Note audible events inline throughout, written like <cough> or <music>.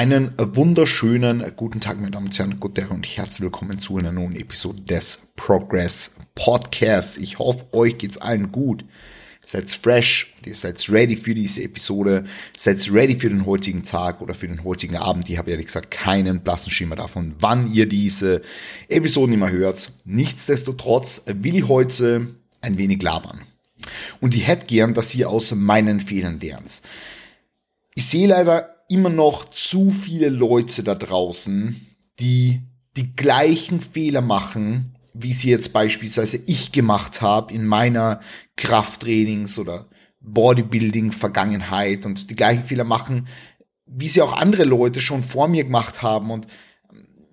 Einen wunderschönen guten Tag, meine Damen und Herren, guten Tag und herzlich willkommen zu einer neuen Episode des Progress Podcasts. Ich hoffe, euch geht's allen gut. Seid fresh, ihr seid ready für diese Episode, seid ready für den heutigen Tag oder für den heutigen Abend. Ich habe ehrlich gesagt keinen blassen Schimmer davon, wann ihr diese Episoden immer hört. Nichtsdestotrotz will ich heute ein wenig labern. Und ich hätte gern, dass ihr aus meinen Fehlern lernt. Ich sehe leider immer noch zu viele Leute da draußen, die die gleichen Fehler machen, wie sie jetzt beispielsweise ich gemacht habe in meiner Krafttrainings- oder Bodybuilding-Vergangenheit und die gleichen Fehler machen, wie sie auch andere Leute schon vor mir gemacht haben. Und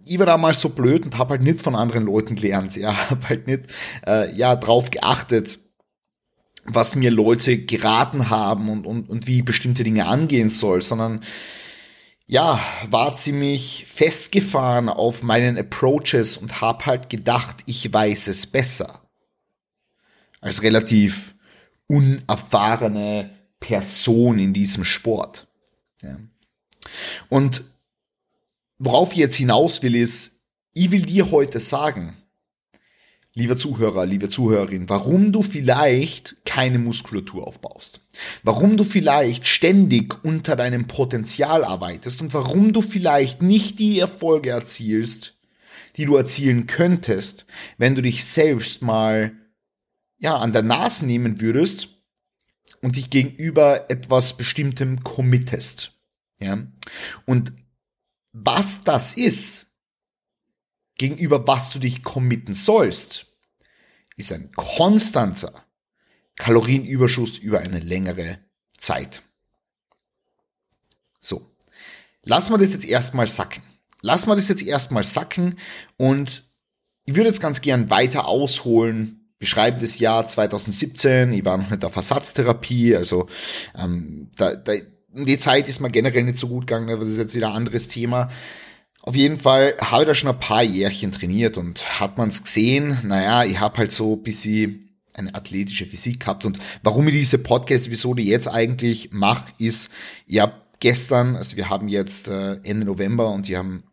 ich war damals so blöd und habe halt nicht von anderen Leuten gelernt, <laughs> ja, habe halt nicht äh, ja drauf geachtet, was mir Leute geraten haben und, und, und wie bestimmte Dinge angehen soll, sondern ja, war ziemlich festgefahren auf meinen Approaches und hab halt gedacht, ich weiß es besser. Als relativ unerfahrene Person in diesem Sport. Ja. Und worauf ich jetzt hinaus will, ist, ich will dir heute sagen, lieber Zuhörer, liebe Zuhörerin, warum du vielleicht keine Muskulatur aufbaust. Warum du vielleicht ständig unter deinem Potenzial arbeitest und warum du vielleicht nicht die Erfolge erzielst, die du erzielen könntest, wenn du dich selbst mal ja an der Nase nehmen würdest und dich gegenüber etwas bestimmtem committest. Ja? Und was das ist, gegenüber was du dich committen sollst, ist ein konstanter Kalorienüberschuss über eine längere Zeit. So. Lass mal das jetzt erstmal sacken. Lass mal das jetzt erstmal sacken und ich würde jetzt ganz gern weiter ausholen, beschreiben das Jahr 2017, ich war noch nicht auf Ersatztherapie, also ähm, da, da, die Zeit ist mir generell nicht so gut gegangen, aber das ist jetzt wieder ein anderes Thema. Auf jeden Fall habe ich da schon ein paar Jährchen trainiert und hat man es gesehen, naja, ich habe halt so bis sie eine athletische Physik gehabt und warum ich diese Podcast-Episode jetzt eigentlich mache, ist, ich habe gestern, also wir haben jetzt äh, Ende November und die haben,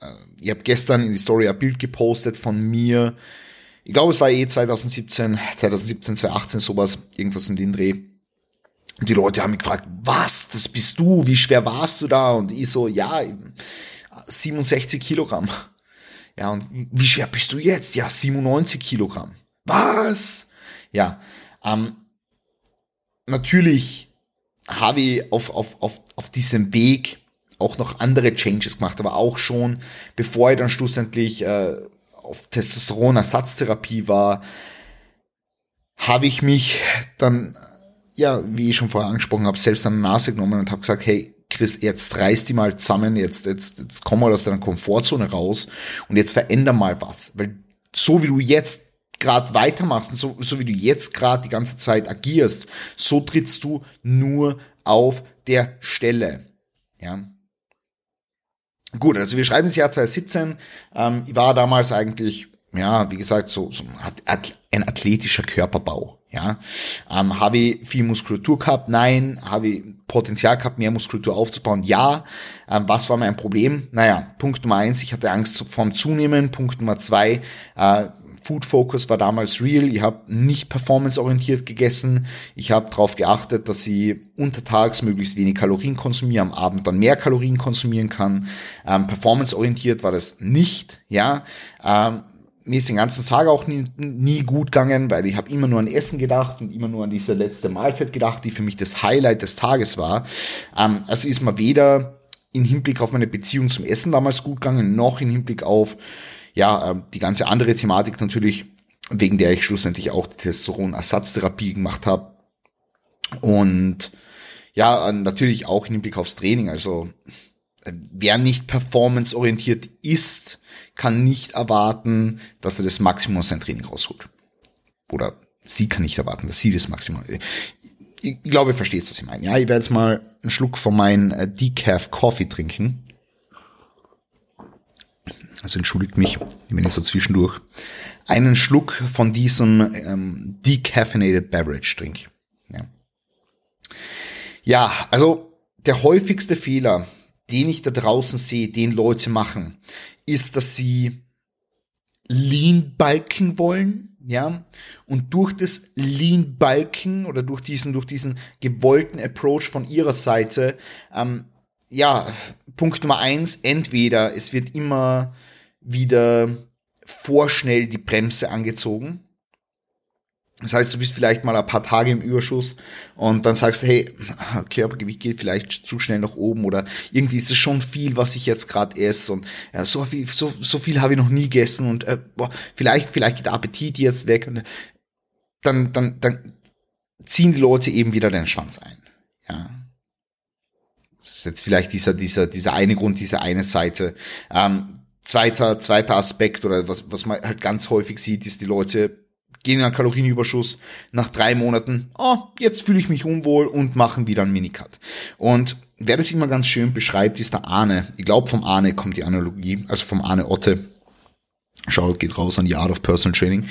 äh, ich habe gestern in die Story ein Bild gepostet von mir, ich glaube es war eh 2017, 2017, 2018 sowas, irgendwas in den Dreh. Und die Leute haben mich gefragt, was, das bist du, wie schwer warst du da? Und ich so, ja, 67 Kilogramm. Ja, und wie schwer bist du jetzt? Ja, 97 Kilogramm. Was? Ja, ähm, natürlich habe ich auf, auf, auf, auf diesem Weg auch noch andere Changes gemacht, aber auch schon, bevor ich dann schlussendlich äh, auf Testosteron-Ersatztherapie war, habe ich mich dann, ja, wie ich schon vorher angesprochen habe, selbst an die Nase genommen und habe gesagt, hey, Chris, jetzt reiß die mal zusammen, jetzt, jetzt, jetzt komm mal aus deiner Komfortzone raus und jetzt veränder mal was. Weil so wie du jetzt gerade weitermachst und so, so wie du jetzt gerade die ganze Zeit agierst, so trittst du nur auf der Stelle. Ja. Gut, also wir schreiben das Jahr 2017. Ähm, ich war damals eigentlich, ja, wie gesagt, so, so ein athletischer Körperbau. Ja, ähm, habe ich viel Muskulatur gehabt? Nein. Habe ich Potenzial gehabt, mehr Muskulatur aufzubauen? Ja. Ähm, was war mein Problem? Naja, Punkt Nummer eins, ich hatte Angst vom Zunehmen. Punkt Nummer zwei, äh, Food Focus war damals real. Ich habe nicht performanceorientiert gegessen. Ich habe darauf geachtet, dass ich untertags möglichst wenig Kalorien konsumiere, am Abend dann mehr Kalorien konsumieren kann. Ähm, performanceorientiert war das nicht. Ja, ähm, mir ist den ganzen Tag auch nie, nie gut gegangen, weil ich habe immer nur an Essen gedacht und immer nur an diese letzte Mahlzeit gedacht, die für mich das Highlight des Tages war. Ähm, also ist mir weder in Hinblick auf meine Beziehung zum Essen damals gut gegangen, noch in Hinblick auf ja äh, die ganze andere Thematik natürlich, wegen der ich schlussendlich auch die Testosteron-Ersatztherapie gemacht habe. Und ja, natürlich auch in Hinblick aufs Training. Also wer nicht performanceorientiert ist, kann nicht erwarten, dass er das Maximum aus seinem Training rausholt. Oder sie kann nicht erwarten, dass sie das Maximum. Ich glaube, ihr versteht, was ich meine. Ja, ich werde jetzt mal einen Schluck von meinem äh, Decaf Coffee trinken. Also entschuldigt mich, wenn ich so zwischendurch einen Schluck von diesem ähm, decaffeinated Beverage trinke. Ja. ja, also der häufigste Fehler, den ich da draußen sehe, den Leute machen, ist, dass sie Lean Balken wollen, ja, und durch das Lean Balken oder durch diesen, durch diesen gewollten Approach von ihrer Seite, ähm, ja, Punkt Nummer eins, entweder es wird immer wieder vorschnell die Bremse angezogen, das heißt, du bist vielleicht mal ein paar Tage im Überschuss und dann sagst du, hey, Körpergewicht geht vielleicht zu schnell nach oben oder irgendwie ist es schon viel, was ich jetzt gerade esse und ja, so viel, so, so viel habe ich noch nie gegessen und äh, boah, vielleicht, vielleicht geht der Appetit jetzt weg und dann, dann, dann ziehen die Leute eben wieder den Schwanz ein. Ja. Das ist jetzt vielleicht dieser, dieser, dieser eine Grund, diese eine Seite. Ähm, zweiter, zweiter Aspekt oder was, was man halt ganz häufig sieht, ist die Leute gehen in einen Kalorienüberschuss nach drei Monaten, oh, jetzt fühle ich mich unwohl und machen wieder einen Minicut. Und wer das immer ganz schön beschreibt, ist der Arne. Ich glaube, vom Arne kommt die Analogie, also vom Arne Otte. Schaut, geht raus an die Art of Personal Training.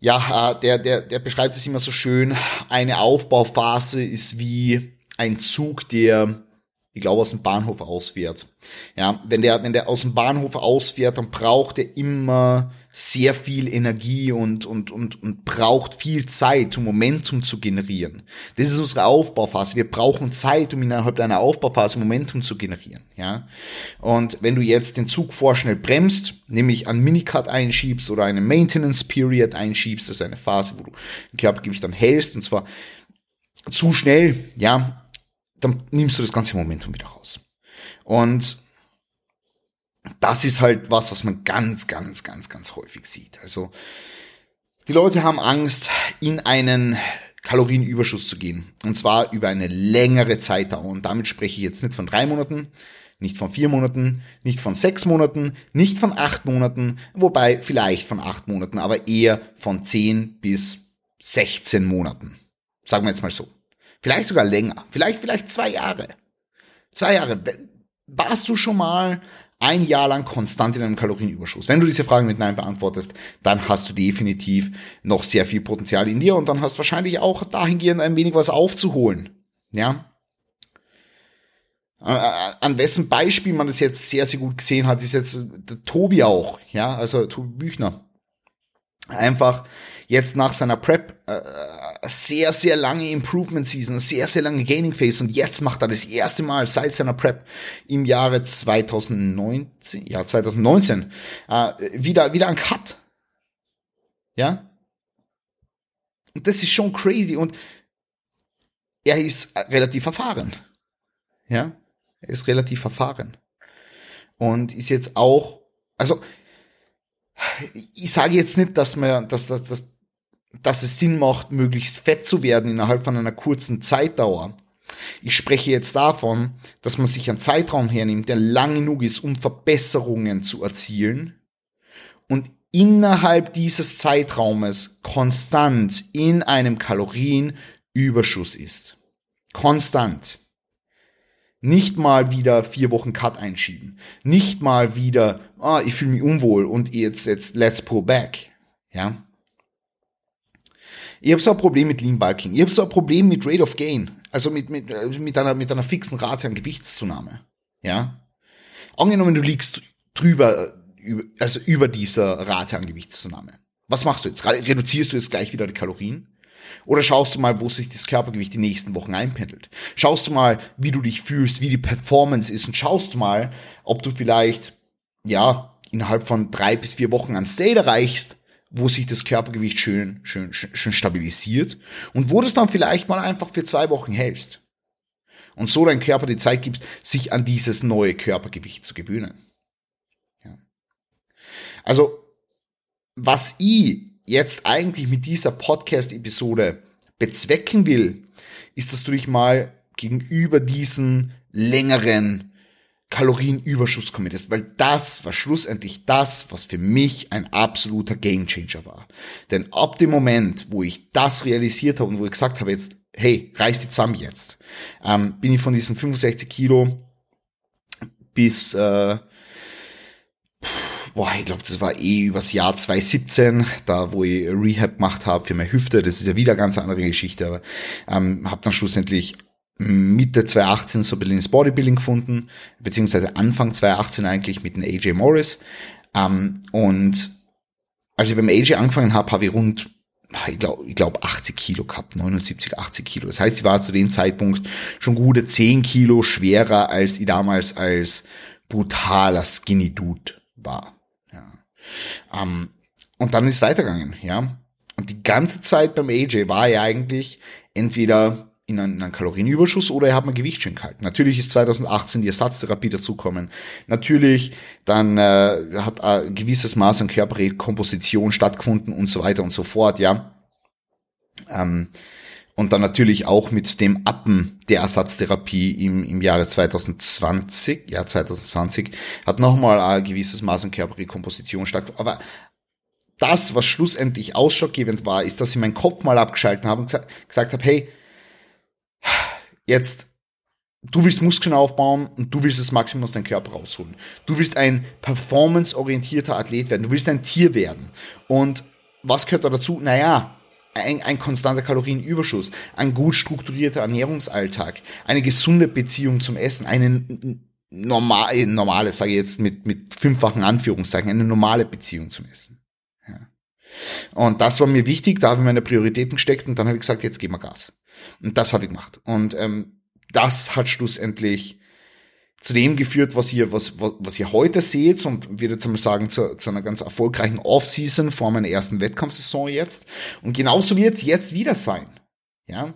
Ja, äh, der, der, der beschreibt es immer so schön. Eine Aufbauphase ist wie ein Zug, der ich glaube, aus dem Bahnhof ausfährt. Ja, wenn der, wenn der aus dem Bahnhof ausfährt, dann braucht er immer sehr viel Energie und, und, und, und braucht viel Zeit, um Momentum zu generieren. Das ist unsere Aufbauphase. Wir brauchen Zeit, um innerhalb einer Aufbauphase Momentum zu generieren. Ja, und wenn du jetzt den Zug vorschnell bremst, nämlich an Minicut einschiebst oder eine Maintenance Period einschiebst, das ist eine Phase, wo du ein Körpergewicht dann hältst, und zwar zu schnell, ja, dann nimmst du das ganze Momentum wieder raus. Und das ist halt was, was man ganz, ganz, ganz, ganz häufig sieht. Also die Leute haben Angst, in einen Kalorienüberschuss zu gehen. Und zwar über eine längere Zeitdauer. Und damit spreche ich jetzt nicht von drei Monaten, nicht von vier Monaten, nicht von sechs Monaten, nicht von acht Monaten, wobei vielleicht von acht Monaten, aber eher von zehn bis 16 Monaten. Sagen wir jetzt mal so. Vielleicht sogar länger. Vielleicht, vielleicht zwei Jahre. Zwei Jahre. Warst du schon mal ein Jahr lang konstant in einem Kalorienüberschuss? Wenn du diese Fragen mit Nein beantwortest, dann hast du definitiv noch sehr viel Potenzial in dir und dann hast du wahrscheinlich auch dahingehend ein wenig was aufzuholen. Ja? An wessen Beispiel man das jetzt sehr, sehr gut gesehen hat, ist jetzt der Tobi auch, ja, also Tobi Büchner. Einfach jetzt nach seiner Prep äh, sehr, sehr lange Improvement Season, sehr, sehr lange Gaining Phase und jetzt macht er das erste Mal seit seiner Prep im Jahre 2019, ja 2019, äh, wieder, wieder ein Cut. Ja? Und das ist schon crazy und er ist relativ erfahren. Ja? Er ist relativ erfahren. Und ist jetzt auch, also, ich sage jetzt nicht, dass man, dass, dass, dass, dass es Sinn macht, möglichst fett zu werden innerhalb von einer kurzen Zeitdauer. Ich spreche jetzt davon, dass man sich einen Zeitraum hernimmt, der lang genug ist, um Verbesserungen zu erzielen und innerhalb dieses Zeitraumes konstant in einem Kalorienüberschuss ist. Konstant. Nicht mal wieder vier Wochen Cut einschieben. Nicht mal wieder, ah, ich fühle mich unwohl und jetzt, jetzt, let's pull back. Ja. Ich habe so ein Problem mit Lean Bulking. Ich habe so ein Problem mit Rate of Gain. Also mit, mit, mit, einer, mit einer fixen Rate an Gewichtszunahme. Ja. Angenommen, du liegst drüber, also über dieser Rate an Gewichtszunahme. Was machst du jetzt? Reduzierst du jetzt gleich wieder die Kalorien? Oder schaust du mal, wo sich das Körpergewicht die nächsten Wochen einpendelt? Schaust du mal, wie du dich fühlst, wie die Performance ist und schaust du mal, ob du vielleicht, ja, innerhalb von drei bis vier Wochen ein State erreichst, wo sich das Körpergewicht schön, schön, schön stabilisiert und wo du es dann vielleicht mal einfach für zwei Wochen hältst. Und so dein Körper die Zeit gibst, sich an dieses neue Körpergewicht zu gewöhnen. Ja. Also, was ich jetzt eigentlich mit dieser Podcast-Episode bezwecken will, ist, dass du dich mal gegenüber diesen längeren Kalorienüberschuss committest, weil das war schlussendlich das, was für mich ein absoluter Gamechanger war. Denn ab dem Moment, wo ich das realisiert habe und wo ich gesagt habe, jetzt, hey, reiß die zusammen jetzt, ähm, bin ich von diesen 65 Kilo bis, äh, boah, ich glaube, das war eh übers Jahr 2017, da wo ich Rehab gemacht habe für meine Hüfte, das ist ja wieder eine ganz andere Geschichte, aber ähm, habe dann schlussendlich Mitte 2018 so ein bisschen ins Bodybuilding gefunden, beziehungsweise Anfang 2018 eigentlich mit dem AJ Morris. Ähm, und als ich beim AJ angefangen habe, habe ich rund, ich glaube, ich glaub 80 Kilo gehabt, 79, 80 Kilo. Das heißt, ich war zu dem Zeitpunkt schon gute 10 Kilo schwerer, als ich damals als brutaler Skinny Dude war. Ähm, und dann ist weitergegangen, ja. Und die ganze Zeit beim AJ war ja eigentlich entweder in einen, in einen Kalorienüberschuss oder er hat mal Gewicht schön gehalten. Natürlich ist 2018 die Ersatztherapie dazukommen. Natürlich dann äh, hat ein gewisses Maß an Körperrekomposition stattgefunden und so weiter und so fort, ja. Ähm, und dann natürlich auch mit dem Appen der Ersatztherapie im, im Jahre 2020, ja 2020, hat nochmal ein gewisses Maß an Körperrekomposition stattgefunden. Aber das, was schlussendlich ausschlaggebend war, ist, dass ich meinen Kopf mal abgeschalten habe und gesagt, gesagt habe, hey, jetzt, du willst Muskeln aufbauen und du willst das Maximum aus deinem Körper rausholen. Du willst ein performanceorientierter Athlet werden. Du willst ein Tier werden. Und was gehört da dazu? Naja, ein, ein konstanter Kalorienüberschuss, ein gut strukturierter Ernährungsalltag, eine gesunde Beziehung zum Essen, eine normal, normale, sage ich jetzt mit, mit fünffachen Anführungszeichen, eine normale Beziehung zum Essen. Ja. Und das war mir wichtig, da habe ich meine Prioritäten gesteckt und dann habe ich gesagt, jetzt geben wir Gas. Und das habe ich gemacht. Und ähm, das hat schlussendlich zu dem geführt, was ihr, was, was, was ihr heute seht und würde jetzt mal sagen, zu, zu einer ganz erfolgreichen Off-Season vor meiner ersten Wettkampfsaison jetzt. Und genauso wird es jetzt wieder sein. Ja.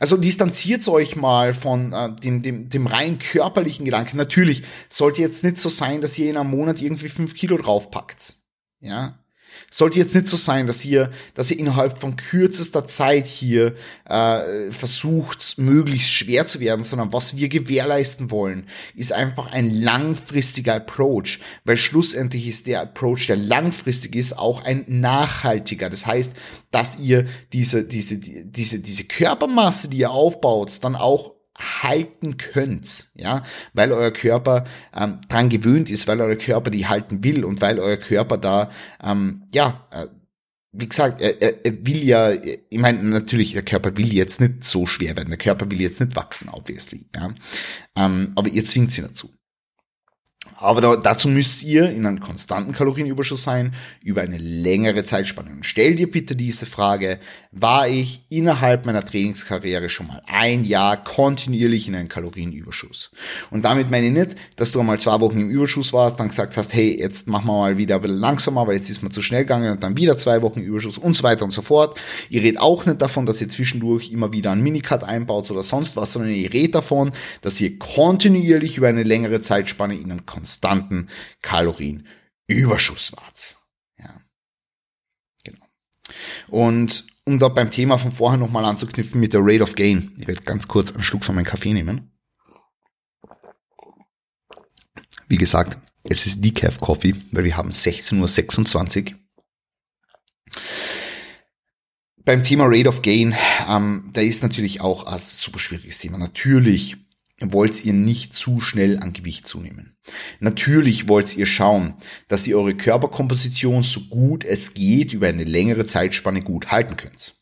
Also distanziert euch mal von äh, dem, dem, dem rein körperlichen Gedanken. Natürlich sollte jetzt nicht so sein, dass ihr in einem Monat irgendwie fünf Kilo draufpackt. Ja sollte jetzt nicht so sein, dass ihr, dass ihr innerhalb von kürzester Zeit hier äh, versucht, möglichst schwer zu werden, sondern was wir gewährleisten wollen, ist einfach ein langfristiger Approach, weil schlussendlich ist der Approach, der langfristig ist, auch ein nachhaltiger. Das heißt, dass ihr diese, diese, diese, diese Körpermasse, die ihr aufbaut, dann auch halten könnt, ja, weil euer Körper ähm, dran gewöhnt ist, weil euer Körper die halten will und weil euer Körper da, ähm, ja, äh, wie gesagt, er, er, er will ja, ich meine, natürlich, der Körper will jetzt nicht so schwer werden, der Körper will jetzt nicht wachsen, obviously, ja, ähm, aber ihr zwingt sie dazu. Aber da, dazu müsst ihr in einem konstanten Kalorienüberschuss sein, über eine längere Zeitspanne. Und stell dir bitte diese Frage, war ich innerhalb meiner Trainingskarriere schon mal ein Jahr kontinuierlich in einem Kalorienüberschuss? Und damit meine ich nicht, dass du einmal zwei Wochen im Überschuss warst, dann gesagt hast, hey, jetzt machen wir mal wieder ein bisschen langsamer, weil jetzt ist man zu schnell gegangen und dann wieder zwei Wochen Überschuss und so weiter und so fort. Ihr redet auch nicht davon, dass ihr zwischendurch immer wieder einen Minicut einbaut oder sonst was, sondern ihr redet davon, dass ihr kontinuierlich über eine längere Zeitspanne in einem konstanten Kalorienüberschuss wart. Ja. Genau. Und um da beim Thema von vorher nochmal anzuknüpfen mit der Rate of Gain. Ich werde ganz kurz einen Schluck von meinem Kaffee nehmen. Wie gesagt, es ist Decaf Coffee, weil wir haben 16.26 Uhr. Beim Thema Rate of Gain, ähm, da ist natürlich auch ein super schwieriges Thema. Natürlich wollt ihr nicht zu schnell an Gewicht zunehmen. Natürlich wollt ihr schauen, dass ihr eure Körperkomposition so gut es geht über eine längere Zeitspanne gut halten könnt.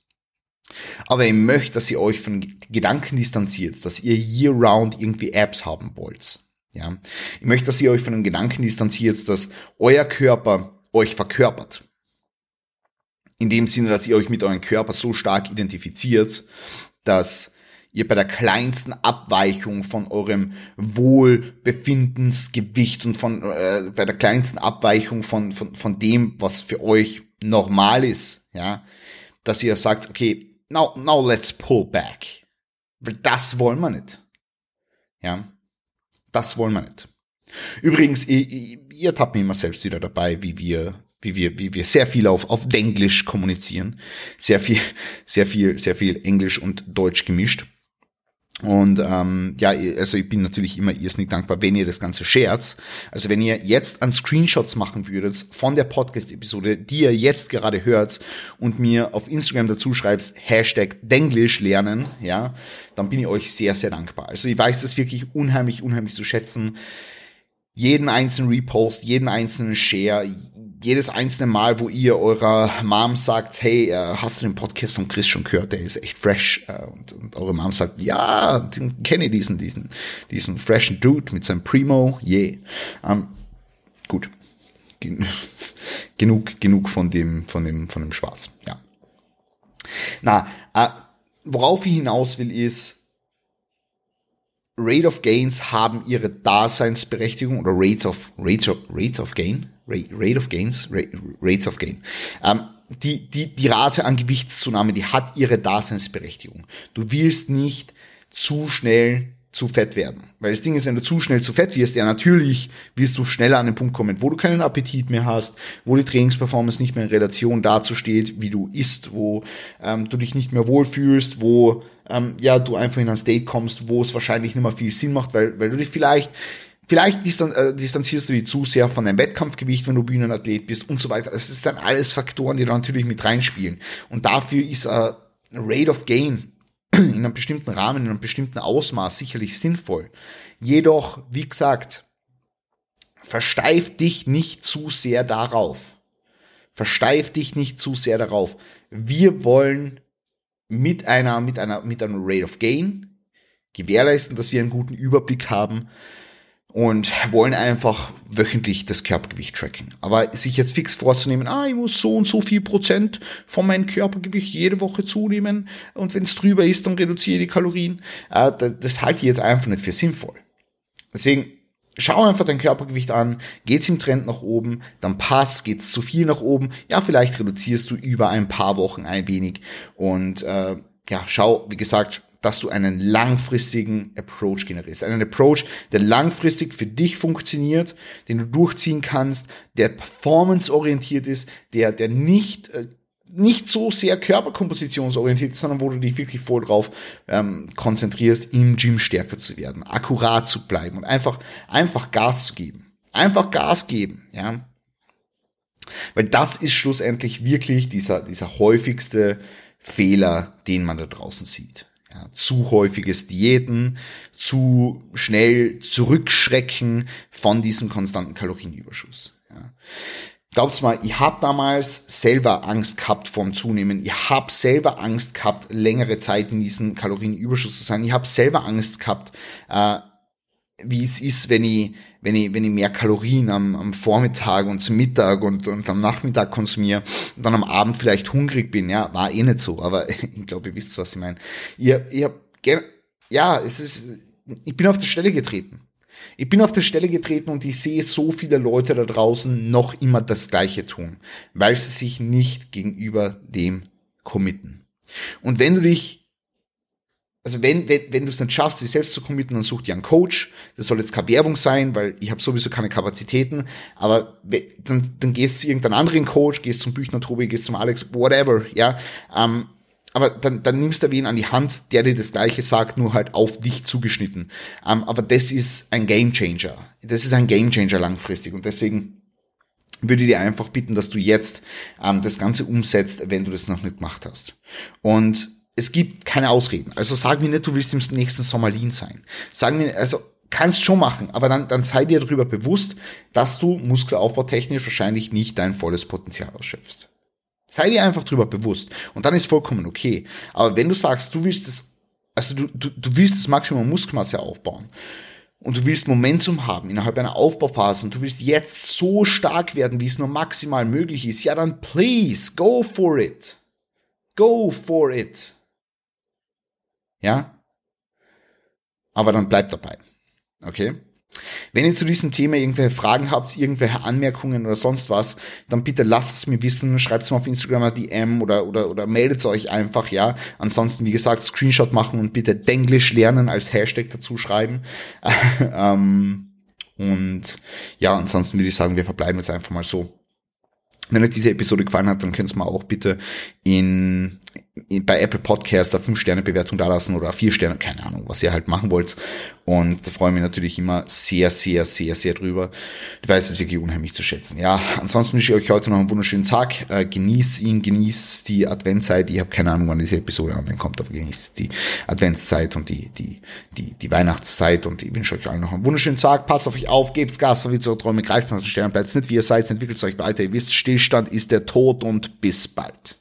Aber ihr möchtet, dass ihr euch von Gedanken distanziert, dass ihr year-round irgendwie Apps haben wollt. Ja, ich möchte, dass ihr euch von dem Gedanken distanziert, dass euer Körper euch verkörpert. In dem Sinne, dass ihr euch mit eurem Körper so stark identifiziert, dass ihr bei der kleinsten Abweichung von eurem Wohlbefindensgewicht und von äh, bei der kleinsten Abweichung von, von, von dem, was für euch normal ist, ja, dass ihr sagt, okay, now, now let's pull back. Weil das wollen wir nicht. Ja, das wollen wir nicht. Übrigens, ihr, ihr tappt mir immer selbst wieder dabei, wie wir wie wir, wie wir sehr viel auf, auf Denglisch kommunizieren. Sehr viel, <laughs> sehr viel, sehr viel Englisch und Deutsch gemischt. Und ähm, ja, also ich bin natürlich immer irrsinnig dankbar, wenn ihr das Ganze shares. Also wenn ihr jetzt an Screenshots machen würdet von der Podcast-Episode, die ihr jetzt gerade hört und mir auf Instagram dazu schreibt, Hashtag Denglisch lernen, ja, dann bin ich euch sehr, sehr dankbar. Also ich weiß das wirklich unheimlich, unheimlich zu schätzen. Jeden einzelnen Repost, jeden einzelnen Share, jedes einzelne Mal, wo ihr eurer Mom sagt, hey, äh, hast du den Podcast von Chris schon gehört? Der ist echt fresh. Äh, und, und eure Mom sagt, ja, den kenne diesen, diesen, diesen freshen Dude mit seinem Primo, yeah. Ähm, gut. <laughs> genug, genug von dem, von dem, von dem Spaß. Ja. Na, äh, worauf ich hinaus will, ist, Rate of Gains haben ihre Daseinsberechtigung oder Rates of Rates of, Rates of Gain, Rate, Rate of Gains, Rates of Gain. Ähm, die, die, die Rate an Gewichtszunahme, die hat ihre Daseinsberechtigung. Du willst nicht zu schnell zu fett werden. Weil das Ding ist, wenn du zu schnell zu fett wirst, ja natürlich wirst du schneller an den Punkt kommen, wo du keinen Appetit mehr hast, wo die Trainingsperformance nicht mehr in Relation dazu steht, wie du isst, wo ähm, du dich nicht mehr wohlfühlst, wo ähm, ja du einfach in ein State kommst, wo es wahrscheinlich nicht mehr viel Sinn macht, weil, weil du dich vielleicht Vielleicht distan äh, distanzierst du dich zu sehr von deinem Wettkampfgewicht, wenn du Bühnenathlet bist und so weiter. Das ist dann alles Faktoren, die da natürlich mit reinspielen. Und dafür ist äh, Rate of Gain in einem bestimmten Rahmen, in einem bestimmten Ausmaß sicherlich sinnvoll. Jedoch, wie gesagt, versteif dich nicht zu sehr darauf. Versteif dich nicht zu sehr darauf. Wir wollen mit einer, mit einer, mit einem Rate of Gain gewährleisten, dass wir einen guten Überblick haben, und wollen einfach wöchentlich das Körpergewicht tracken. Aber sich jetzt fix vorzunehmen, ah, ich muss so und so viel Prozent von meinem Körpergewicht jede Woche zunehmen und wenn es drüber ist, dann reduziere ich die Kalorien, äh, das halte ich jetzt einfach nicht für sinnvoll. Deswegen schau einfach dein Körpergewicht an, geht's im Trend nach oben, dann passt, geht's zu viel nach oben, ja, vielleicht reduzierst du über ein paar Wochen ein wenig und äh, ja, schau, wie gesagt, dass du einen langfristigen Approach generierst. Einen Approach, der langfristig für dich funktioniert, den du durchziehen kannst, der performanceorientiert ist, der, der nicht, äh, nicht so sehr körperkompositionsorientiert ist, sondern wo du dich wirklich voll drauf ähm, konzentrierst, im Gym stärker zu werden, akkurat zu bleiben und einfach, einfach Gas zu geben. Einfach Gas geben, ja. Weil das ist schlussendlich wirklich dieser, dieser häufigste Fehler, den man da draußen sieht. Ja, zu häufiges Diäten, zu schnell zurückschrecken von diesem konstanten Kalorienüberschuss. Ja. Glaubt's mal, ich habe damals selber Angst gehabt vom Zunehmen. Ich habe selber Angst gehabt, längere Zeit in diesem Kalorienüberschuss zu sein. Ich habe selber Angst gehabt, äh, wie es ist, wenn ich, wenn ich, wenn ich mehr Kalorien am, am Vormittag und zum Mittag und, und am Nachmittag konsumiere und dann am Abend vielleicht hungrig bin, ja, war eh nicht so, aber <laughs> ich glaube, ihr wisst, was ich meine. Ihr, ihr ja, es ist, ich bin auf der Stelle getreten. Ich bin auf der Stelle getreten und ich sehe so viele Leute da draußen noch immer das Gleiche tun, weil sie sich nicht gegenüber dem committen. Und wenn du dich also wenn, wenn, wenn du es nicht schaffst, dich selbst zu committen, dann such dir einen Coach. Das soll jetzt keine Werbung sein, weil ich habe sowieso keine Kapazitäten. Aber dann, dann gehst du zu irgendeinem anderen Coach, gehst zum Büchner Tobi, gehst zum Alex, whatever, ja. Ähm, aber dann, dann nimmst du wen an die Hand, der dir das Gleiche sagt, nur halt auf dich zugeschnitten. Ähm, aber das ist ein Gamechanger. Das ist ein Gamechanger langfristig. Und deswegen würde ich dir einfach bitten, dass du jetzt ähm, das Ganze umsetzt, wenn du das noch nicht gemacht hast. Und es gibt keine Ausreden. Also sag mir nicht, du willst im nächsten Sommer lean sein. Sag mir, also kannst schon machen, aber dann, dann sei dir darüber bewusst, dass du muskelaufbautechnisch wahrscheinlich nicht dein volles Potenzial ausschöpfst. Sei dir einfach darüber bewusst. Und dann ist vollkommen okay. Aber wenn du sagst, du willst das, also du, du, du willst das Maximum Muskelmasse aufbauen und du willst Momentum haben innerhalb einer Aufbauphase und du willst jetzt so stark werden, wie es nur maximal möglich ist, ja dann please, go for it. Go for it. Ja? Aber dann bleibt dabei. Okay? Wenn ihr zu diesem Thema irgendwelche Fragen habt, irgendwelche Anmerkungen oder sonst was, dann bitte lasst es mir wissen, schreibt es mir auf Instagram eine DM oder, oder, oder meldet euch einfach, ja. Ansonsten, wie gesagt, Screenshot machen und bitte Denglisch lernen als Hashtag dazu schreiben. <laughs> ähm, und ja, ansonsten würde ich sagen, wir verbleiben jetzt einfach mal so. Wenn euch diese Episode gefallen hat, dann könnt ihr mal auch bitte in, bei Apple Podcasts eine 5-Sterne-Bewertung dalassen oder 4 Sterne, keine Ahnung, was ihr halt machen wollt. Und da freue ich mich natürlich immer sehr, sehr, sehr, sehr drüber. Ich weiß es wirklich unheimlich zu schätzen. Ja, ansonsten wünsche ich euch heute noch einen wunderschönen Tag. Äh, genießt ihn, genießt die Adventszeit. Ich habe keine Ahnung, wann diese Episode online kommt, aber genießt die Adventszeit und die, die, die, die Weihnachtszeit und ich wünsche euch allen noch einen wunderschönen Tag. Passt auf euch auf, gebt Gas, verwirrt eure Träume, greift nach den Sternen, bleibt nicht wie ihr seid, entwickelt euch weiter. Ihr wisst, Stillstand ist der Tod und bis bald.